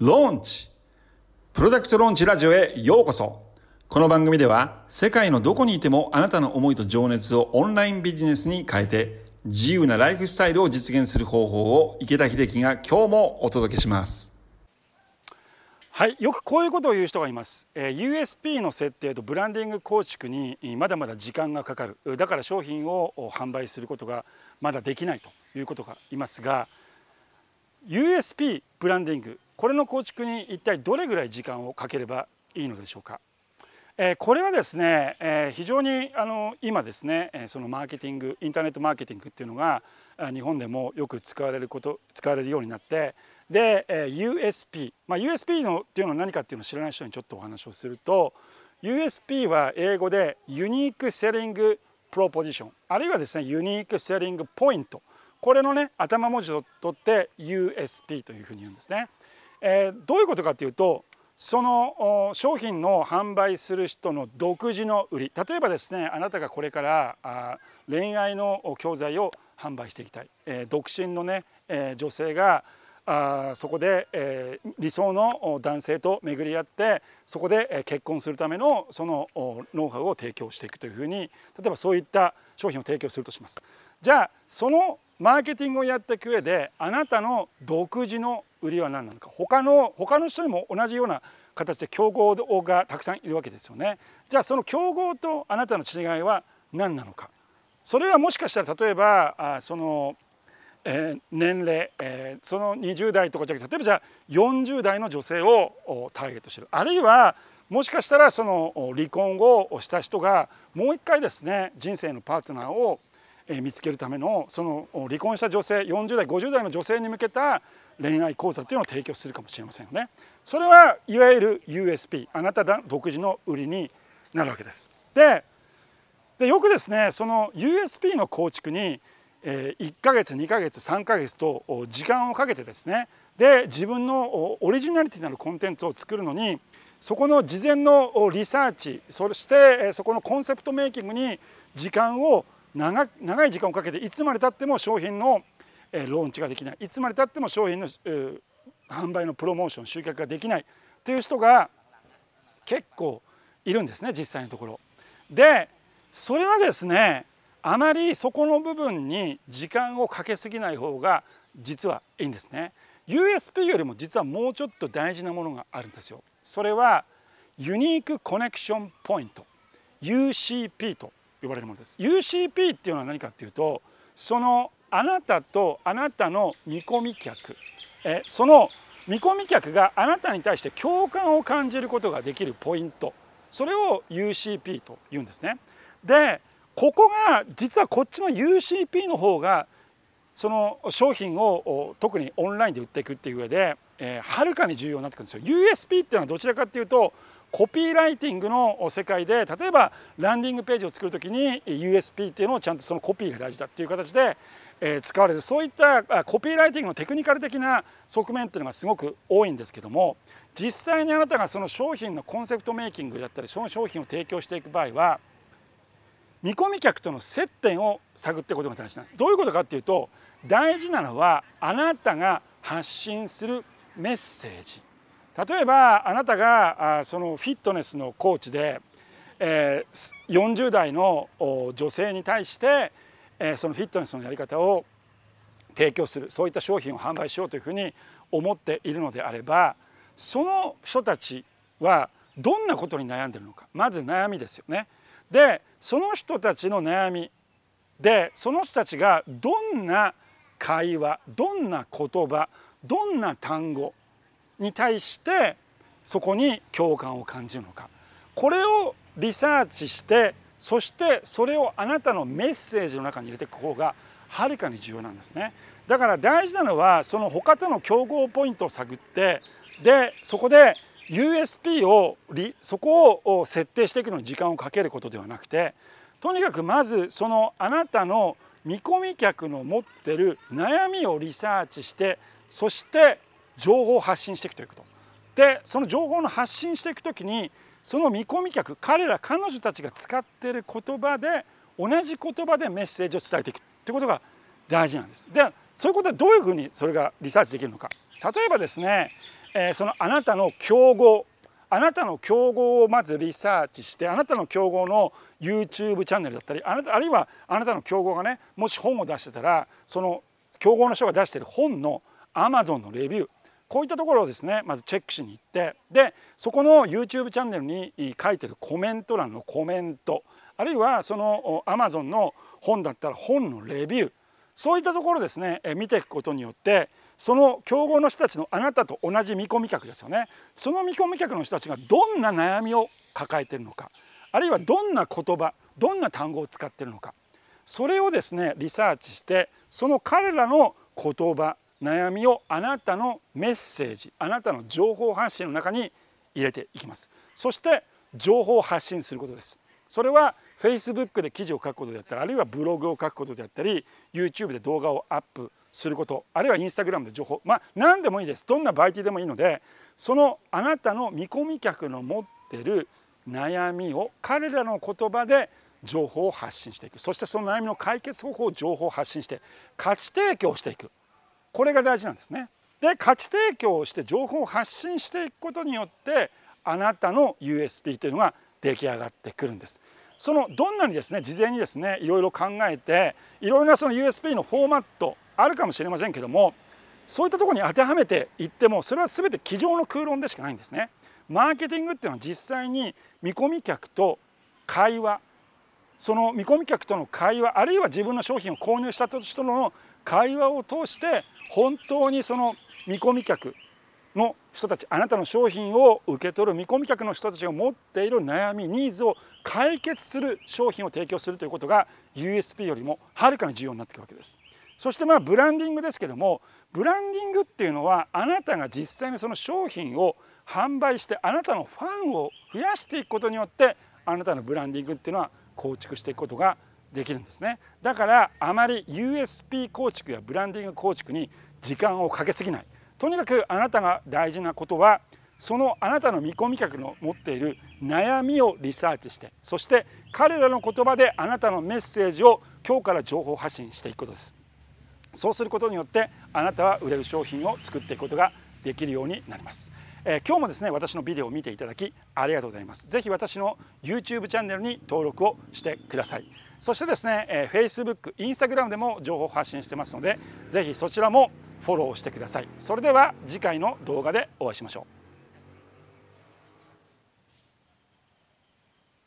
ローンチプロダクトローンチラジオへようこそ。この番組では世界のどこにいてもあなたの思いと情熱をオンラインビジネスに変えて自由なライフスタイルを実現する方法を池田秀樹が今日もお届けします。はいよくこういうことを言う人がいます、えー、USP の設定とブランディング構築にまだまだ時間がかかる。だから商品を販売することがまだできないということがいますが USP ブランディングこれの構築に一体どれぐらい時間をかければいいのでしょうか、え、これはですね、え、非常にあの今ですねそのマーケティングインターネットマーケティングっていうのが日本でもよく使われること使われるようになってで、え、USP、まあ、USP のっていうのは何かっていうのを知らない人にちょっとお話をすると USP は英語でユニークセリングプロポジションあるいはですねユニークセリングポイントこれのね頭文字を取って USP というふうに言うんですね。えー、どういうことかというとその商品の販売する人の独自の売り例えばですねあなたがこれからあ恋愛の教材を販売していきたい、えー、独身のね、えー、女性があそこで、えー、理想の男性と巡り合ってそこでえ結婚するためのそのノウハウを提供していくというふうに例えばそういった商品を提供するとします。じゃあそのマーケティングをやっていく上であなたの独自の売りは何なのか。他の他の人にも同じような形で競合がたくさんいるわけですよね。じゃあその競合とあなたの違いは何なのか。それはもしかしたら例えばあその、えー、年齢、えー、その20代とかじゃなくて例えばじゃあ40代の女性をターゲットしてる。あるいはもしかしたらその離婚をした人がもう一回ですね人生のパートナーを見つけるためのその離婚した女性40代50代の女性に向けた恋愛講座っていうのを提供するかもしれませんよね。それはいわゆる USP あなた独自の売りになるわけです。ででよくですねその USP の構築に、え1ヶ月2ヶ月3ヶ月と時間をかけてですねで自分のオリジナリティなるコンテンツを作るのにそこの事前のリサーチそしてそこのコンセプトメイキングに時間を長長い時間をかけていつまでたっても商品のローンチができないいつまでたっても商品の販売のプロモーション集客ができないという人が結構いるんですね実際のところ。でそれはですねあまりそこの部分に時間をかけすぎない方が実はいいんですね。USP よりも実はもうちょっと大事なものがあるんですよ。それは Unique Connection Point UCP と呼ばれるものです UCP っていうのは何かっていうとそのあなたとあなたの見込み客えその見込み客があなたに対して共感を感じることができるポイントそれを UCP と言うんですね。でここが実はこっちの UCP の方がその商品を特にオンラインで売っていくっていう上で、えー、はるかに重要になってくるんですよ。USP っていうのはどちらかっていうとコピーライティングの世界で例えばランディングページを作る時に USP っていうのをちゃんとそのコピーが大事だっていう形で、使われるそういったコピーライティングのテクニカル的な側面っていうのがすごく多いんですけども実際にあなたがその商品のコンセプトメイキングだったりその商品を提供していく場合は見込み客との接点を探っていくことが大事なんです。どういうことかっていうと大事なのはあなたが発信するメッセージ例えばあなたがそのフィットネスのコーチで、40代の女性に対して、そのフィットネスのやり方を提供するそういった商品を販売しようというふうに思っているのであればその人たちはどんなことに悩んでるのかまず悩みですよね。でその人たちの悩みでその人たちがどんな会話どんな言葉どんな単語に対してそこに共感を感じるのか。これをリサーチしてそしてそれをあなたのメッセージの中に入れていく方がはるかに重要なんですね。だから大事なのはその他との競合ポイントを探ってでそこで USP をそこを設定していくのに時間をかけることではなくてとにかくまずそのあなたの見込み客の持ってる悩みをリサーチしてそして情報を発信していくということ。でその情報の発信していく時にその見込み客彼ら彼女たちが使っている言葉で同じ言葉でメッセージを伝えていく。ということが大事なんです。でそういうことはどういうふうにそれがリサーチできるのか。例えばですね、えー、そのあなたの競合。あなたの競合をまずリサーチしてあなたの競合の YouTube チャンネルだったりあなたあるいはあなたの競合がねもし本を出してたらその競合の人が出してる本の Amazon のレビューこういったところをですねまずチェックしに行ってでそこの YouTube チャンネルに書いてるコメント欄のコメントあるいはその Amazon の本だったら本のレビューそういったところですね見ていくことによってその競合の人たちのあなたと同じ見込み客ですよね。その見込み客の人たちがどんな悩みを抱えてるのかあるいはどんな言葉どんな単語を使ってるのかそれをですねリサーチしてその彼らの言葉悩みをあなたのメッセージあなたの情報発信の中に入れていきます。そして情報を発信することです。それは Facebook で記事を書くことであったりあるいはブログを書くことであったり YouTube で動画をアップすることあるいはインスタグラムで情報まあ何でもいいです。どんな媒体でもいいのでそのあなたの見込み客の持ってる悩みを彼らの言葉で情報を発信していく。そしてその悩みの解決方法を情報を発信して価値提供していく。これが大事なんですね。で価値提供をして情報を発信していくことによってあなたの USP というのが出来上がってくるんです。そのどんなにですね事前にですねいろいろ考えていろいろなその USP のフォーマットあるかもしれませんけどもそういったとこに当てはめていってもそれは全て机上の空論でしかないんですね。マーケティングっていうのは実際に見込み客と会話その見込み客との会話あるいは自分の商品を購入した人の会話を通して本当にその見込み客の人たちあなたの商品を受け取る見込み客の人たちが持っている悩みニーズを解決する商品を提供するということが USP よりもはるかに重要になってくるわけです。そしてまあブランディングですけどもブランディングっていうのはあなたが実際にその商品を販売してあなたのファンを増やしていくことによってあなたのブランディングっていうのは構築していくことができるんですね。だからあまり USP 構築やブランディング構築に時間をかけすぎない。とにかくあなたが大事なことはそのあなたの見込み客の持っている悩みをリサーチしてそして彼らの言葉であなたのメッセージを今日から情報発信していくことです。そうすることによってあなたは売れる商品を作っていくことができるようになります、えー、今日もですね私のビデオを見ていただきありがとうございます。ぜひ私の YouTube チャンネルに登録をしてください。そしてですね、えー、Facebook、Instagram でも情報発信してますのでぜひそちらもフォローしてください。それでは次回の動画でお会いしましょう。